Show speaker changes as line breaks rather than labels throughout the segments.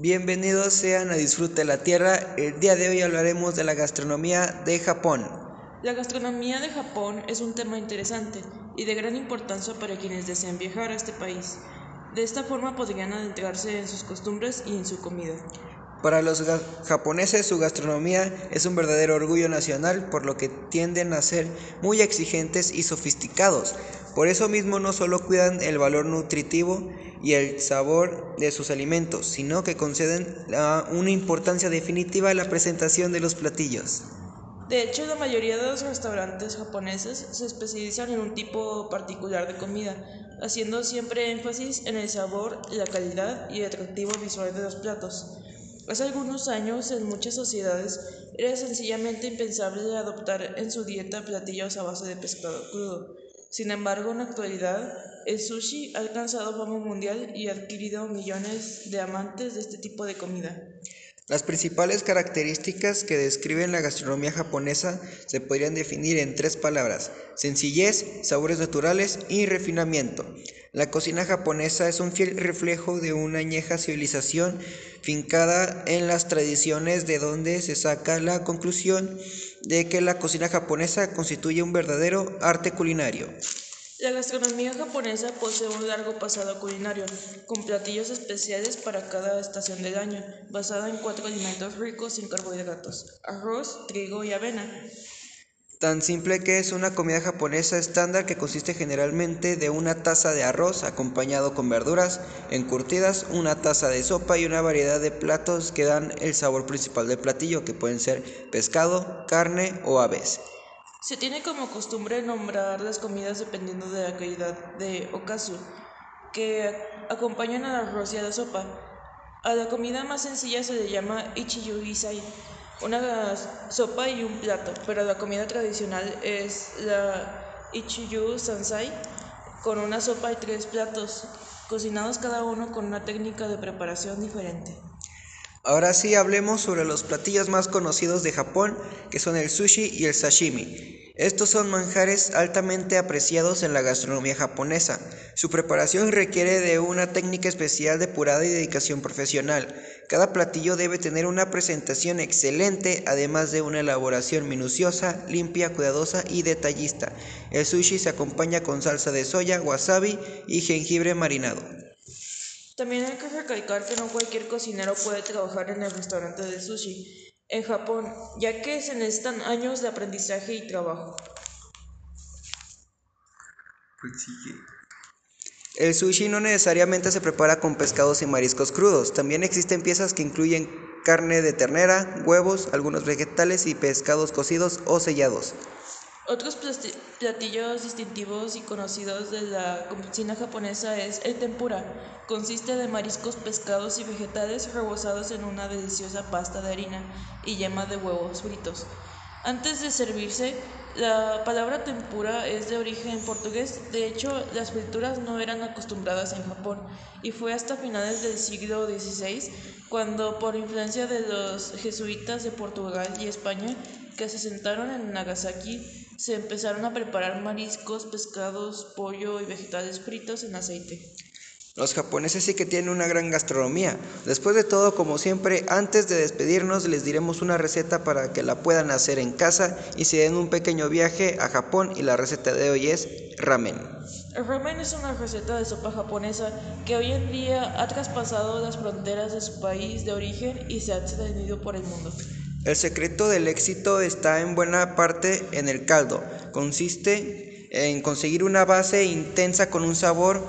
Bienvenidos sean a Disfrute la Tierra. El día de hoy hablaremos de la gastronomía de Japón.
La gastronomía de Japón es un tema interesante y de gran importancia para quienes desean viajar a este país. De esta forma podrían adentrarse en sus costumbres y en su comida.
Para los japoneses su gastronomía es un verdadero orgullo nacional, por lo que tienden a ser muy exigentes y sofisticados. Por eso mismo no solo cuidan el valor nutritivo y el sabor de sus alimentos, sino que conceden una importancia definitiva a la presentación de los platillos.
De hecho, la mayoría de los restaurantes japoneses se especializan en un tipo particular de comida, haciendo siempre énfasis en el sabor, la calidad y el atractivo visual de los platos. Hace algunos años, en muchas sociedades, era sencillamente impensable adoptar en su dieta platillos a base de pescado crudo. Sin embargo, en la actualidad, el sushi ha alcanzado fama mundial y ha adquirido millones de amantes de este tipo de comida.
Las principales características que describen la gastronomía japonesa se podrían definir en tres palabras, sencillez, sabores naturales y refinamiento. La cocina japonesa es un fiel reflejo de una añeja civilización fincada en las tradiciones de donde se saca la conclusión de que la cocina japonesa constituye un verdadero arte culinario.
La gastronomía japonesa posee un largo pasado culinario, con platillos especiales para cada estación del año, basada en cuatro alimentos ricos en carbohidratos, arroz, trigo y avena.
Tan simple que es una comida japonesa estándar que consiste generalmente de una taza de arroz acompañado con verduras encurtidas, una taza de sopa y una variedad de platos que dan el sabor principal del platillo, que pueden ser pescado, carne o aves.
Se tiene como costumbre nombrar las comidas dependiendo de la calidad de okazu, que acompañan a la sopa. A la comida más sencilla se le llama ichiyugisai, una sopa y un plato, pero la comida tradicional es la ichiyu sansai, con una sopa y tres platos, cocinados cada uno con una técnica de preparación diferente.
Ahora sí hablemos sobre los platillos más conocidos de Japón, que son el sushi y el sashimi. Estos son manjares altamente apreciados en la gastronomía japonesa. Su preparación requiere de una técnica especial depurada y dedicación profesional. Cada platillo debe tener una presentación excelente, además de una elaboración minuciosa, limpia, cuidadosa y detallista. El sushi se acompaña con salsa de soya, wasabi y jengibre marinado.
También hay que recalcar que no cualquier cocinero puede trabajar en el restaurante de sushi en Japón, ya que se necesitan años de aprendizaje y trabajo.
El sushi no necesariamente se prepara con pescados y mariscos crudos, también existen piezas que incluyen carne de ternera, huevos, algunos vegetales y pescados cocidos o sellados.
Otros platillos distintivos y conocidos de la cocina japonesa es el tempura. Consiste de mariscos, pescados y vegetales rebozados en una deliciosa pasta de harina y yema de huevos fritos. Antes de servirse, la palabra tempura es de origen portugués. De hecho, las frituras no eran acostumbradas en Japón y fue hasta finales del siglo XVI cuando, por influencia de los jesuitas de Portugal y España, que se sentaron en Nagasaki, se empezaron a preparar mariscos, pescados, pollo y vegetales fritos en aceite.
Los japoneses sí que tienen una gran gastronomía. Después de todo, como siempre, antes de despedirnos les diremos una receta para que la puedan hacer en casa y se den un pequeño viaje a Japón y la receta de hoy es ramen.
El ramen es una receta de sopa japonesa que hoy en día ha traspasado las fronteras de su país de origen y se ha extendido por el mundo.
El secreto del éxito está en buena parte en el caldo. Consiste en conseguir una base intensa con un sabor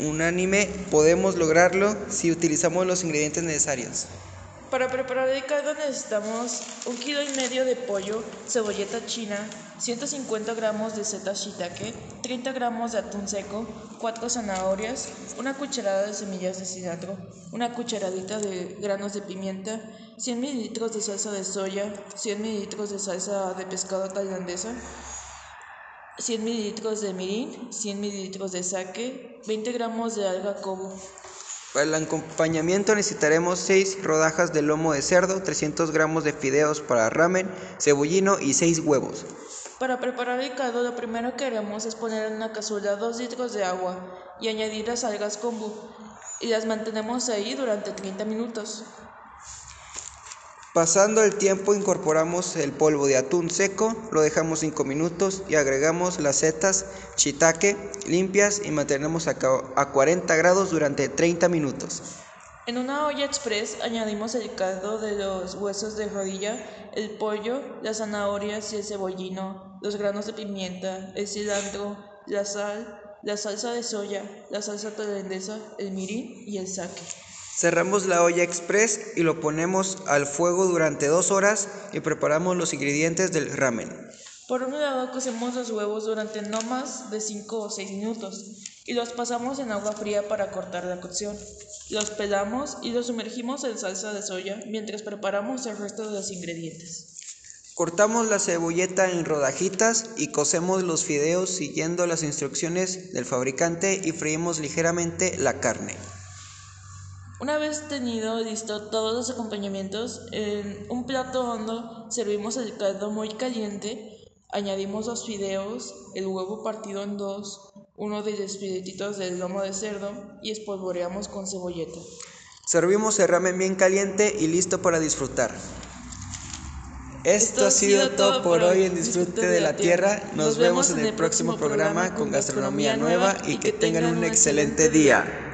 unánime. Podemos lograrlo si utilizamos los ingredientes necesarios.
Para preparar el caldo necesitamos un kilo y medio de pollo, cebolleta china, 150 gramos de seta shiitake, 30 gramos de atún seco, 4 zanahorias, una cucharada de semillas de cilantro, una cucharadita de granos de pimienta, 100 mililitros de salsa de soya, 100 mililitros de salsa de pescado tailandesa, 100 mililitros de mirin, 100 mililitros de sake, 20 gramos de alga kobu.
Para el acompañamiento necesitaremos 6 rodajas de lomo de cerdo, 300 gramos de fideos para ramen, cebollino y 6 huevos.
Para preparar el caldo lo primero que haremos es poner en una cazuela 2 litros de agua y añadir las algas kombu. y las mantenemos ahí durante 30 minutos.
Pasando el tiempo incorporamos el polvo de atún seco, lo dejamos 5 minutos y agregamos las setas shiitake limpias y mantenemos a 40 grados durante 30 minutos.
En una olla express añadimos el caldo de los huesos de rodilla, el pollo, las zanahorias y el cebollino, los granos de pimienta, el cilantro, la sal, la salsa de soya, la salsa tailandesa, el mirin y el sake.
Cerramos la olla express y lo ponemos al fuego durante dos horas y preparamos los ingredientes del ramen.
Por un lado cocemos los huevos durante no más de 5 o 6 minutos y los pasamos en agua fría para cortar la cocción. Los pelamos y los sumergimos en salsa de soya mientras preparamos el resto de los ingredientes.
Cortamos la cebolleta en rodajitas y cocemos los fideos siguiendo las instrucciones del fabricante y freímos ligeramente la carne.
Una vez tenido listo todos los acompañamientos, en un plato hondo servimos el caldo muy caliente, añadimos los fideos, el huevo partido en dos, uno de los filetitos del lomo de cerdo y espolvoreamos con cebolleta.
Servimos el ramen bien caliente y listo para disfrutar. Esto, ha sido todo por hoy en Disfrute de la Tierra. Nos, vemos en el próximo programa con gastronomía nueva y que tengan un excelente día.